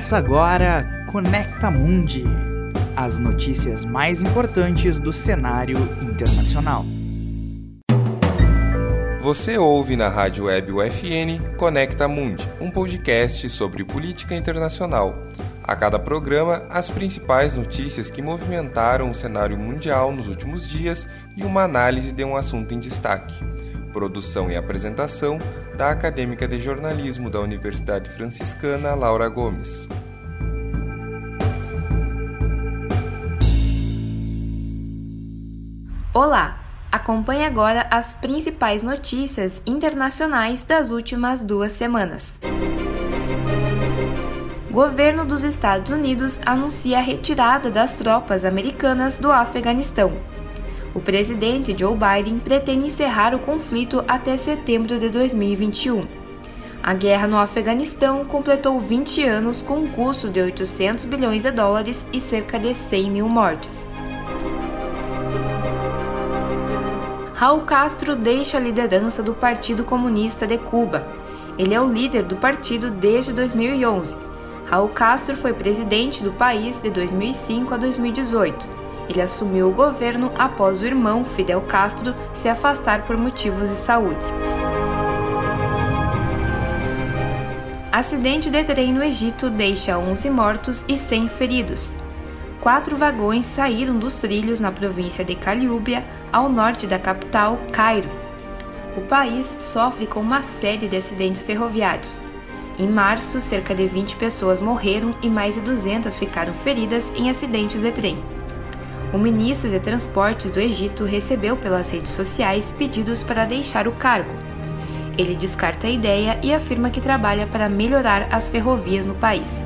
Começa agora Conecta Mundi, as notícias mais importantes do cenário internacional. Você ouve na rádio web UFN Conecta Mundi, um podcast sobre política internacional. A cada programa, as principais notícias que movimentaram o cenário mundial nos últimos dias e uma análise de um assunto em destaque. Produção e apresentação da acadêmica de jornalismo da Universidade Franciscana Laura Gomes. Olá! Acompanhe agora as principais notícias internacionais das últimas duas semanas. Governo dos Estados Unidos anuncia a retirada das tropas americanas do Afeganistão. O presidente Joe Biden pretende encerrar o conflito até setembro de 2021. A guerra no Afeganistão completou 20 anos com um custo de 800 bilhões de dólares e cerca de 100 mil mortes. Raul Castro deixa a liderança do Partido Comunista de Cuba. Ele é o líder do partido desde 2011. Raul Castro foi presidente do país de 2005 a 2018 ele assumiu o governo após o irmão Fidel Castro se afastar por motivos de saúde. Acidente de trem no Egito deixa 11 mortos e 100 feridos. Quatro vagões saíram dos trilhos na província de Caliúbia, ao norte da capital, Cairo. O país sofre com uma série de acidentes ferroviários. Em março, cerca de 20 pessoas morreram e mais de 200 ficaram feridas em acidentes de trem o ministro de Transportes do Egito recebeu pelas redes sociais pedidos para deixar o cargo. Ele descarta a ideia e afirma que trabalha para melhorar as ferrovias no país.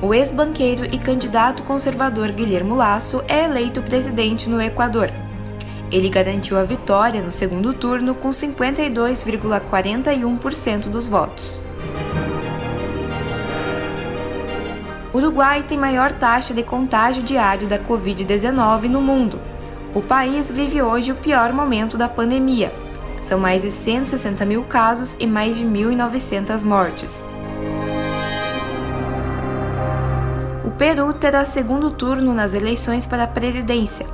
O ex-banqueiro e candidato conservador Guilherme Lasso é eleito presidente no Equador. Ele garantiu a vitória no segundo turno com 52,41% dos votos. Uruguai tem maior taxa de contágio diário da Covid-19 no mundo. O país vive hoje o pior momento da pandemia. São mais de 160 mil casos e mais de 1.900 mortes. O Peru terá segundo turno nas eleições para a presidência.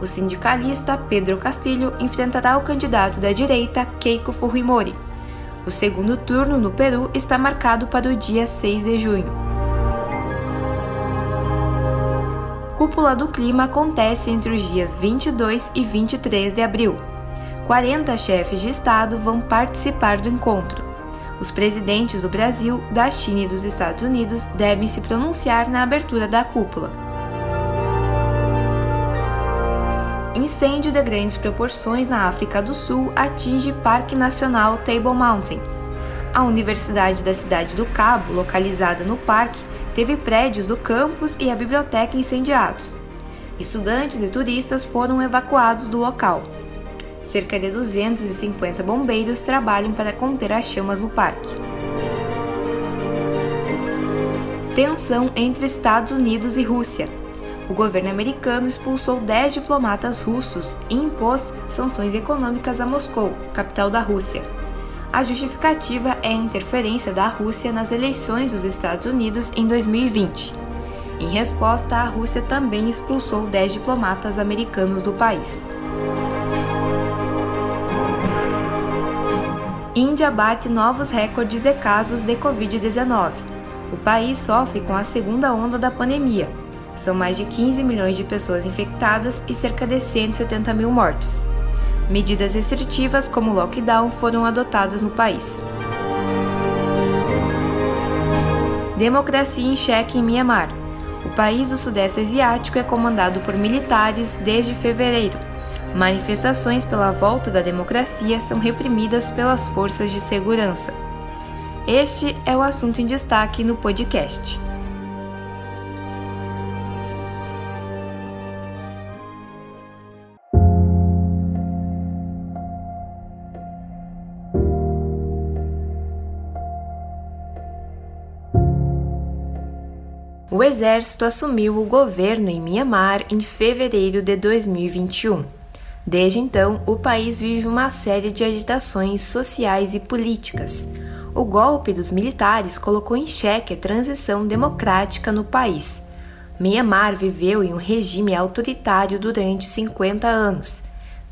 O sindicalista Pedro Castilho enfrentará o candidato da direita Keiko Fujimori. O segundo turno no Peru está marcado para o dia 6 de junho. Cúpula do Clima acontece entre os dias 22 e 23 de abril. 40 chefes de Estado vão participar do encontro. Os presidentes do Brasil, da China e dos Estados Unidos devem se pronunciar na abertura da cúpula. Incêndio de grandes proporções na África do Sul atinge Parque Nacional Table Mountain. A Universidade da Cidade do Cabo, localizada no parque, teve prédios do campus e a biblioteca incendiados. Estudantes e turistas foram evacuados do local. Cerca de 250 bombeiros trabalham para conter as chamas no parque. Tensão entre Estados Unidos e Rússia. O governo americano expulsou 10 diplomatas russos e impôs sanções econômicas a Moscou, capital da Rússia. A justificativa é a interferência da Rússia nas eleições dos Estados Unidos em 2020. Em resposta, a Rússia também expulsou 10 diplomatas americanos do país. Índia bate novos recordes de casos de Covid-19. O país sofre com a segunda onda da pandemia. São mais de 15 milhões de pessoas infectadas e cerca de 170 mil mortes. Medidas restritivas como lockdown foram adotadas no país. Democracia em xeque em Myanmar. O país do Sudeste Asiático é comandado por militares desde fevereiro. Manifestações pela volta da democracia são reprimidas pelas forças de segurança. Este é o assunto em destaque no podcast. O exército assumiu o governo em Myanmar em fevereiro de 2021. Desde então, o país vive uma série de agitações sociais e políticas. O golpe dos militares colocou em xeque a transição democrática no país. Myanmar viveu em um regime autoritário durante 50 anos.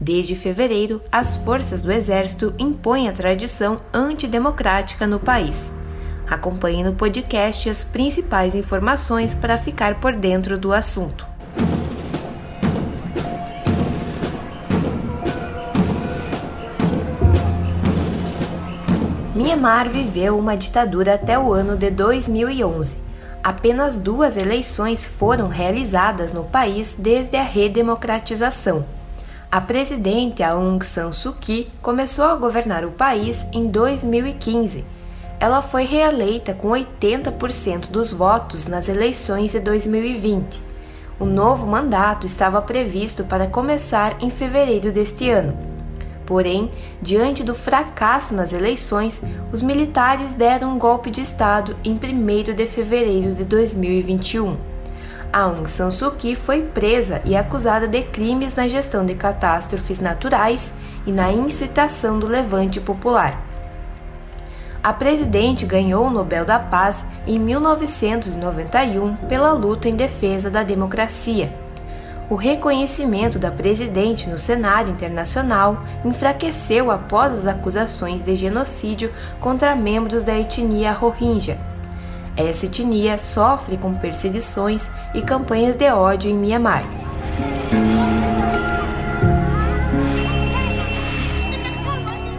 Desde fevereiro, as forças do exército impõem a tradição antidemocrática no país. Acompanhe no podcast as principais informações para ficar por dentro do assunto. Myanmar viveu uma ditadura até o ano de 2011. Apenas duas eleições foram realizadas no país desde a redemocratização. A presidente Aung San Suu Kyi começou a governar o país em 2015. Ela foi reeleita com 80% dos votos nas eleições de 2020. O novo mandato estava previsto para começar em fevereiro deste ano. Porém, diante do fracasso nas eleições, os militares deram um golpe de Estado em 1 de fevereiro de 2021. Aung San Suu Kyi foi presa e acusada de crimes na gestão de catástrofes naturais e na incitação do levante popular. A presidente ganhou o Nobel da Paz em 1991 pela luta em defesa da democracia o reconhecimento da presidente no cenário internacional enfraqueceu após as acusações de genocídio contra membros da etnia Rohingya. Essa etnia sofre com perseguições e campanhas de ódio em Myanmar.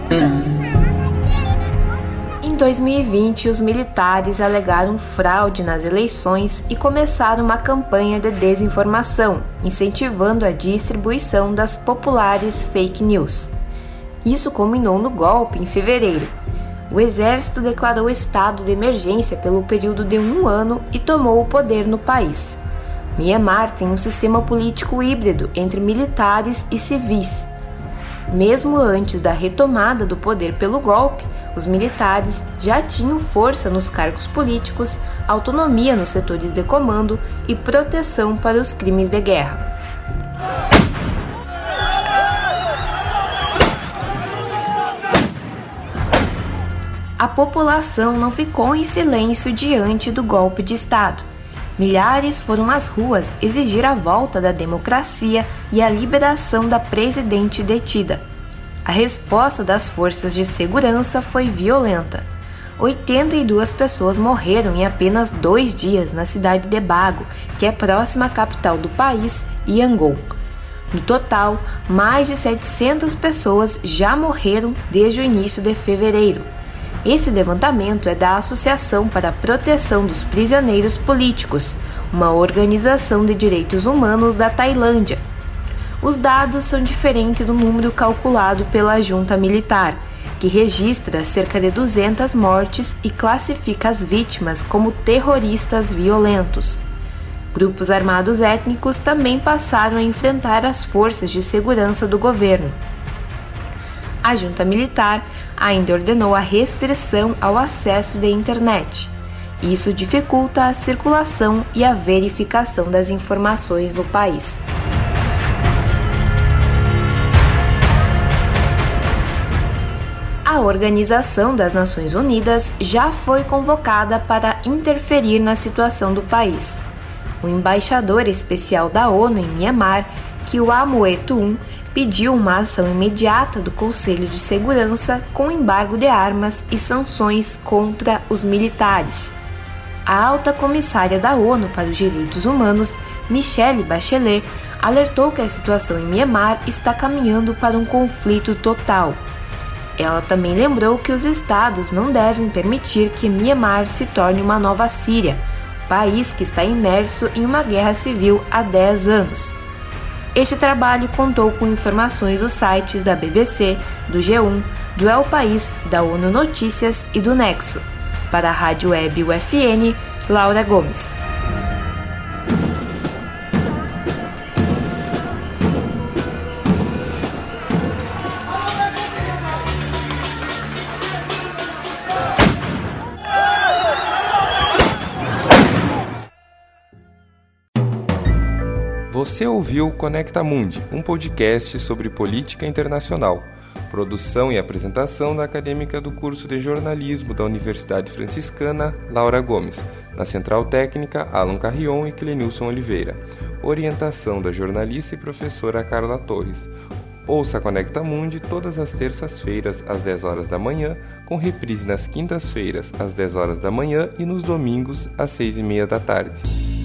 2020, os militares alegaram fraude nas eleições e começaram uma campanha de desinformação, incentivando a distribuição das populares fake news. Isso culminou no golpe em fevereiro. O exército declarou estado de emergência pelo período de um ano e tomou o poder no país. Myanmar tem um sistema político híbrido entre militares e civis. Mesmo antes da retomada do poder pelo golpe, os militares já tinham força nos cargos políticos, autonomia nos setores de comando e proteção para os crimes de guerra. A população não ficou em silêncio diante do golpe de Estado. Milhares foram às ruas exigir a volta da democracia e a liberação da presidente detida. A resposta das forças de segurança foi violenta. 82 pessoas morreram em apenas dois dias na cidade de Bago, que é próxima à capital do país, Yangon. No total, mais de 700 pessoas já morreram desde o início de fevereiro. Esse levantamento é da Associação para a Proteção dos Prisioneiros Políticos, uma organização de direitos humanos da Tailândia, os dados são diferentes do número calculado pela junta militar, que registra cerca de 200 mortes e classifica as vítimas como terroristas violentos. Grupos armados étnicos também passaram a enfrentar as forças de segurança do governo. A junta militar ainda ordenou a restrição ao acesso de internet. Isso dificulta a circulação e a verificação das informações no país. A Organização das Nações Unidas já foi convocada para interferir na situação do país. O embaixador especial da ONU em Myanmar, Kiwamoe Tum, pediu uma ação imediata do Conselho de Segurança com embargo de armas e sanções contra os militares. A alta comissária da ONU para os Direitos Humanos, Michelle Bachelet, alertou que a situação em Myanmar está caminhando para um conflito total ela também lembrou que os estados não devem permitir que Myanmar se torne uma nova Síria, país que está imerso em uma guerra civil há 10 anos. Este trabalho contou com informações dos sites da BBC, do G1, do El País, da ONU Notícias e do Nexo. Para a Rádio Web UFN, Laura Gomes. Você ouviu Conecta Mundi, um podcast sobre política internacional. Produção e apresentação da acadêmica do curso de jornalismo da Universidade Franciscana, Laura Gomes. Na Central Técnica, Alan Carrion e Clenilson Oliveira. Orientação da jornalista e professora Carla Torres. Ouça Conecta Mundi todas as terças-feiras às 10 horas da manhã, com reprise nas quintas-feiras às 10 horas da manhã e nos domingos às 6 e meia da tarde.